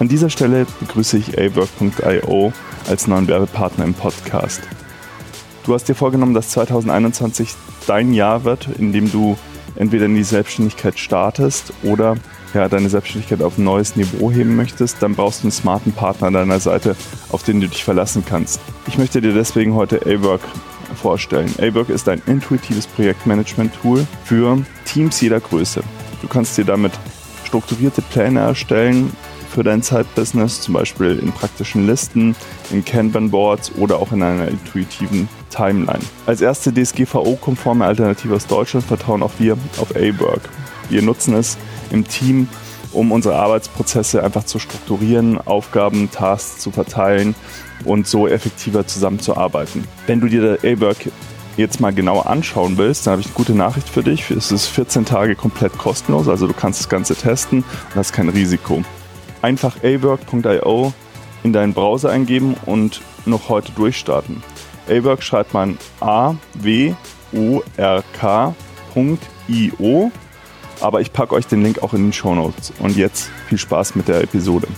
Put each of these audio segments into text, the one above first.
An dieser Stelle begrüße ich awork.io als neuen Werbepartner im Podcast. Du hast dir vorgenommen, dass 2021 dein Jahr wird, in dem du entweder in die Selbstständigkeit startest oder ja, deine Selbstständigkeit auf ein neues Niveau heben möchtest, dann brauchst du einen smarten Partner an deiner Seite, auf den du dich verlassen kannst. Ich möchte dir deswegen heute A-Work vorstellen. A-Work ist ein intuitives Projektmanagement-Tool für Teams jeder Größe. Du kannst dir damit strukturierte Pläne erstellen für dein Zeitbusiness, zum Beispiel in praktischen Listen, in Kanban-Boards oder auch in einer intuitiven Timeline. Als erste DSGVO-konforme Alternative aus Deutschland vertrauen auch wir auf A-Work. Wir nutzen es im Team, um unsere Arbeitsprozesse einfach zu strukturieren, Aufgaben, Tasks zu verteilen und so effektiver zusammenzuarbeiten. Wenn du dir A-Work jetzt mal genauer anschauen willst, dann habe ich eine gute Nachricht für dich. Es ist 14 Tage komplett kostenlos, also du kannst das Ganze testen und hast kein Risiko. Einfach awork.io in deinen Browser eingeben und noch heute durchstarten. A-Work schreibt man A W O R K.io aber ich packe euch den Link auch in den Show Notes. Und jetzt viel Spaß mit der Episode.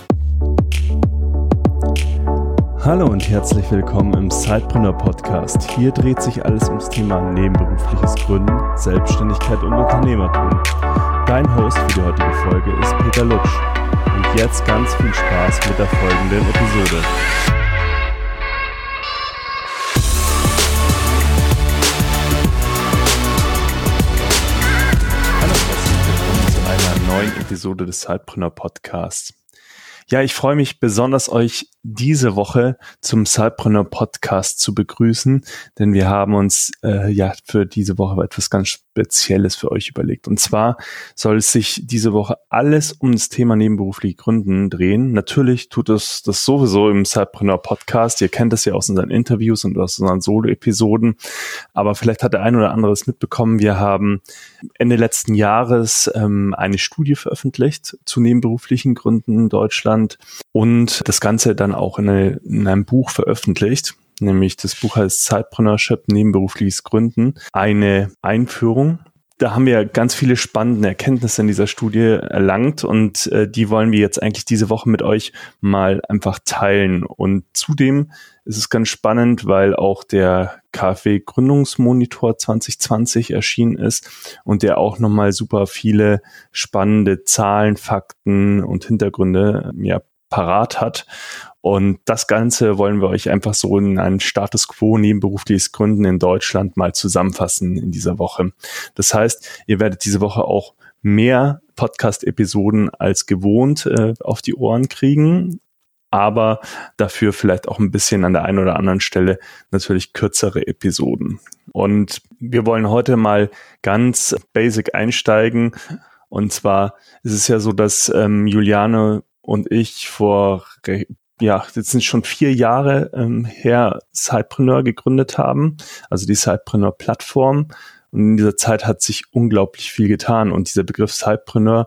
Hallo und herzlich willkommen im Sidepreneur Podcast. Hier dreht sich alles ums Thema nebenberufliches Gründen, Selbstständigkeit und Unternehmertum. Dein Host für die heutige Folge ist Peter Lutsch. Und jetzt ganz viel Spaß mit der folgenden Episode. neuen Episode des Sidepreneur Podcasts. Ja, ich freue mich besonders, euch diese Woche zum Cypreneur Podcast zu begrüßen, denn wir haben uns äh, ja für diese Woche etwas ganz Spezielles für euch überlegt. Und zwar soll es sich diese Woche alles um das Thema nebenberufliche Gründen drehen. Natürlich tut es das sowieso im Cypreneur Podcast. Ihr kennt das ja aus unseren Interviews und aus unseren Solo-Episoden. Aber vielleicht hat der ein oder andere es mitbekommen. Wir haben Ende letzten Jahres ähm, eine Studie veröffentlicht zu nebenberuflichen Gründen in Deutschland und das Ganze dann auch in, eine, in einem Buch veröffentlicht nämlich das Buch heißt Zeitpreneurship, nebenberufliches Gründen, eine Einführung. Da haben wir ganz viele spannende Erkenntnisse in dieser Studie erlangt und äh, die wollen wir jetzt eigentlich diese Woche mit euch mal einfach teilen. Und zudem ist es ganz spannend, weil auch der KfW Gründungsmonitor 2020 erschienen ist und der auch nochmal super viele spannende Zahlen, Fakten und Hintergründe ja, parat hat. Und das Ganze wollen wir euch einfach so in einen Status quo nebenberufliches Gründen in Deutschland mal zusammenfassen in dieser Woche. Das heißt, ihr werdet diese Woche auch mehr Podcast-Episoden als gewohnt äh, auf die Ohren kriegen, aber dafür vielleicht auch ein bisschen an der einen oder anderen Stelle natürlich kürzere Episoden. Und wir wollen heute mal ganz basic einsteigen. Und zwar ist es ja so, dass ähm, Juliane und ich vor ja, jetzt sind schon vier Jahre ähm, her Sidepreneur gegründet haben, also die Sidepreneur-Plattform. Und in dieser Zeit hat sich unglaublich viel getan. Und dieser Begriff Sidepreneur,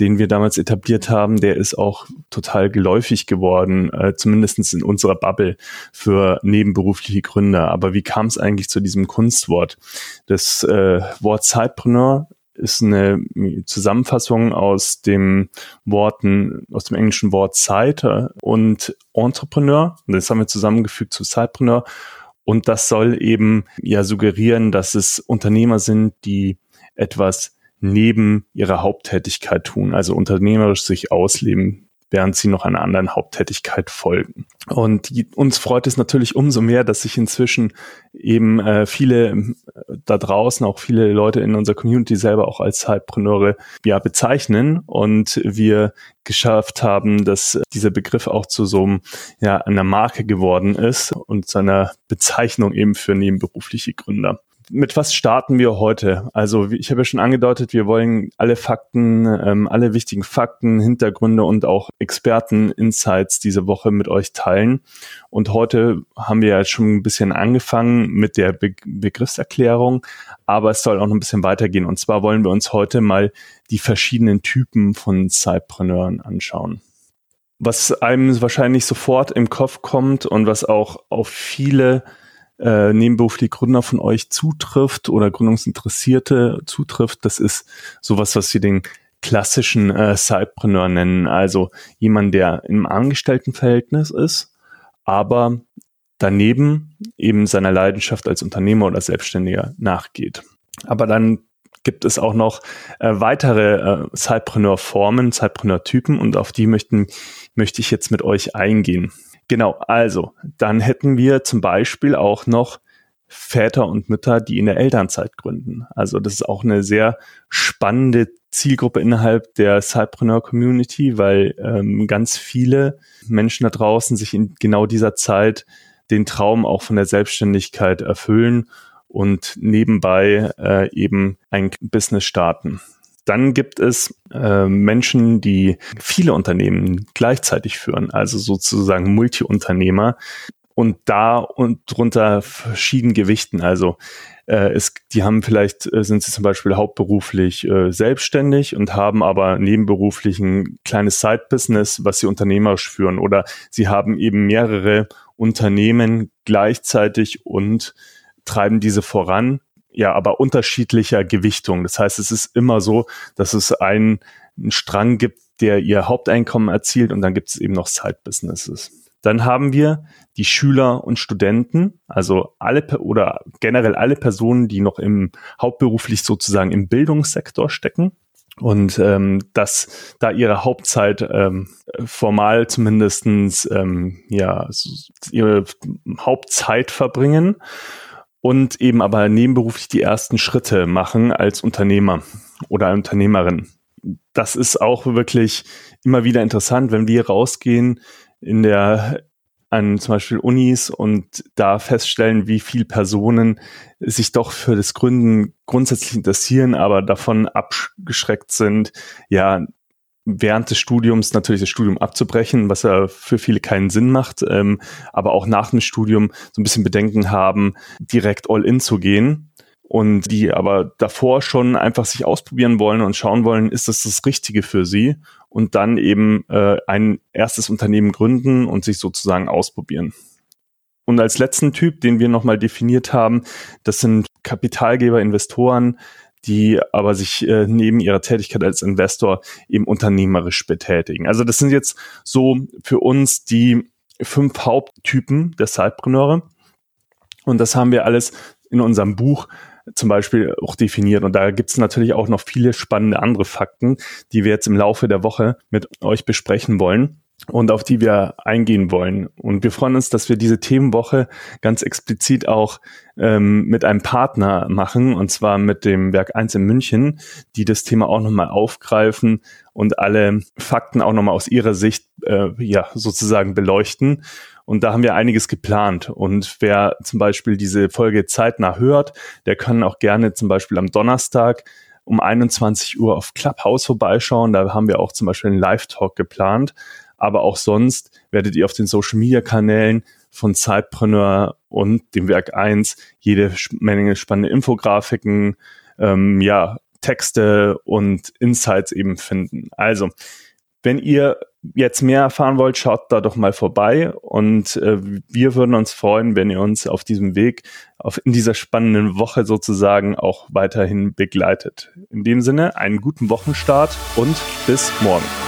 den wir damals etabliert haben, der ist auch total geläufig geworden, äh, zumindest in unserer Bubble für nebenberufliche Gründer. Aber wie kam es eigentlich zu diesem Kunstwort? Das äh, Wort Sidepreneur ist eine Zusammenfassung aus dem Worten, aus dem englischen Wort Site und Entrepreneur. Das haben wir zusammengefügt zu Sidepreneur. Und das soll eben ja suggerieren, dass es Unternehmer sind, die etwas neben ihrer Haupttätigkeit tun, also unternehmerisch sich ausleben, während sie noch einer anderen Haupttätigkeit folgen. Und uns freut es natürlich umso mehr, dass sich inzwischen eben äh, viele äh, da draußen, auch viele Leute in unserer Community selber auch als Zeitpreneure ja bezeichnen und wir geschafft haben, dass dieser Begriff auch zu so einem, ja, einer Marke geworden ist und seiner Bezeichnung eben für nebenberufliche Gründer mit was starten wir heute? Also ich habe ja schon angedeutet, wir wollen alle Fakten, ähm, alle wichtigen Fakten, Hintergründe und auch Experten-Insights diese Woche mit euch teilen. Und heute haben wir ja schon ein bisschen angefangen mit der Be Begriffserklärung, aber es soll auch noch ein bisschen weitergehen. Und zwar wollen wir uns heute mal die verschiedenen Typen von Zeitpreneuren anschauen. Was einem wahrscheinlich sofort im Kopf kommt und was auch auf viele äh, nebenberufliche Gründer von euch zutrifft oder Gründungsinteressierte zutrifft, das ist sowas, was wir den klassischen äh, Sidepreneur nennen, also jemand, der im Angestelltenverhältnis ist, aber daneben eben seiner Leidenschaft als Unternehmer oder Selbstständiger nachgeht. Aber dann gibt es auch noch äh, weitere äh, Sidepreneur-Formen, Sidepreneur-Typen und auf die möchten, möchte ich jetzt mit euch eingehen. Genau, also dann hätten wir zum Beispiel auch noch Väter und Mütter, die in der Elternzeit gründen. Also das ist auch eine sehr spannende Zielgruppe innerhalb der Cypreneur Community, weil ähm, ganz viele Menschen da draußen sich in genau dieser Zeit den Traum auch von der Selbstständigkeit erfüllen und nebenbei äh, eben ein Business starten. Dann gibt es äh, Menschen, die viele Unternehmen gleichzeitig führen, also sozusagen Multiunternehmer und da und drunter verschieden gewichten. Also äh, es, die haben vielleicht, äh, sind sie zum Beispiel hauptberuflich äh, selbstständig und haben aber nebenberuflich ein kleines Side-Business, was sie unternehmerisch führen. Oder sie haben eben mehrere Unternehmen gleichzeitig und treiben diese voran ja, aber unterschiedlicher Gewichtung. Das heißt, es ist immer so, dass es einen, einen Strang gibt, der ihr Haupteinkommen erzielt und dann gibt es eben noch Side-Businesses. Dann haben wir die Schüler und Studenten, also alle oder generell alle Personen, die noch im hauptberuflich sozusagen im Bildungssektor stecken und ähm, dass da ihre Hauptzeit ähm, formal zumindestens ähm, ja ihre Hauptzeit verbringen und eben aber nebenberuflich die ersten Schritte machen als Unternehmer oder Unternehmerin. Das ist auch wirklich immer wieder interessant, wenn wir rausgehen in der an zum Beispiel Unis und da feststellen, wie viel Personen sich doch für das Gründen grundsätzlich interessieren, aber davon abgeschreckt sind, ja, während des Studiums natürlich das Studium abzubrechen, was ja für viele keinen Sinn macht, ähm, aber auch nach dem Studium so ein bisschen Bedenken haben, direkt all in zu gehen und die aber davor schon einfach sich ausprobieren wollen und schauen wollen, ist das das Richtige für sie und dann eben äh, ein erstes Unternehmen gründen und sich sozusagen ausprobieren. Und als letzten Typ, den wir nochmal definiert haben, das sind Kapitalgeber, Investoren, die aber sich äh, neben ihrer Tätigkeit als Investor eben unternehmerisch betätigen. Also das sind jetzt so für uns die fünf Haupttypen der Sidepreneure. Und das haben wir alles in unserem Buch zum Beispiel auch definiert. Und da gibt es natürlich auch noch viele spannende andere Fakten, die wir jetzt im Laufe der Woche mit euch besprechen wollen und auf die wir eingehen wollen. Und wir freuen uns, dass wir diese Themenwoche ganz explizit auch ähm, mit einem Partner machen, und zwar mit dem Werk 1 in München, die das Thema auch nochmal aufgreifen und alle Fakten auch nochmal aus ihrer Sicht äh, ja sozusagen beleuchten. Und da haben wir einiges geplant. Und wer zum Beispiel diese Folge zeitnah hört, der kann auch gerne zum Beispiel am Donnerstag um 21 Uhr auf Clubhouse vorbeischauen. Da haben wir auch zum Beispiel einen Live-Talk geplant aber auch sonst werdet ihr auf den Social Media Kanälen von Zeitpreneur und dem Werk 1 jede Menge spannende Infografiken, ähm, ja, Texte und Insights eben finden. Also, wenn ihr jetzt mehr erfahren wollt, schaut da doch mal vorbei und äh, wir würden uns freuen, wenn ihr uns auf diesem Weg, auf, in dieser spannenden Woche sozusagen auch weiterhin begleitet. In dem Sinne, einen guten Wochenstart und bis morgen.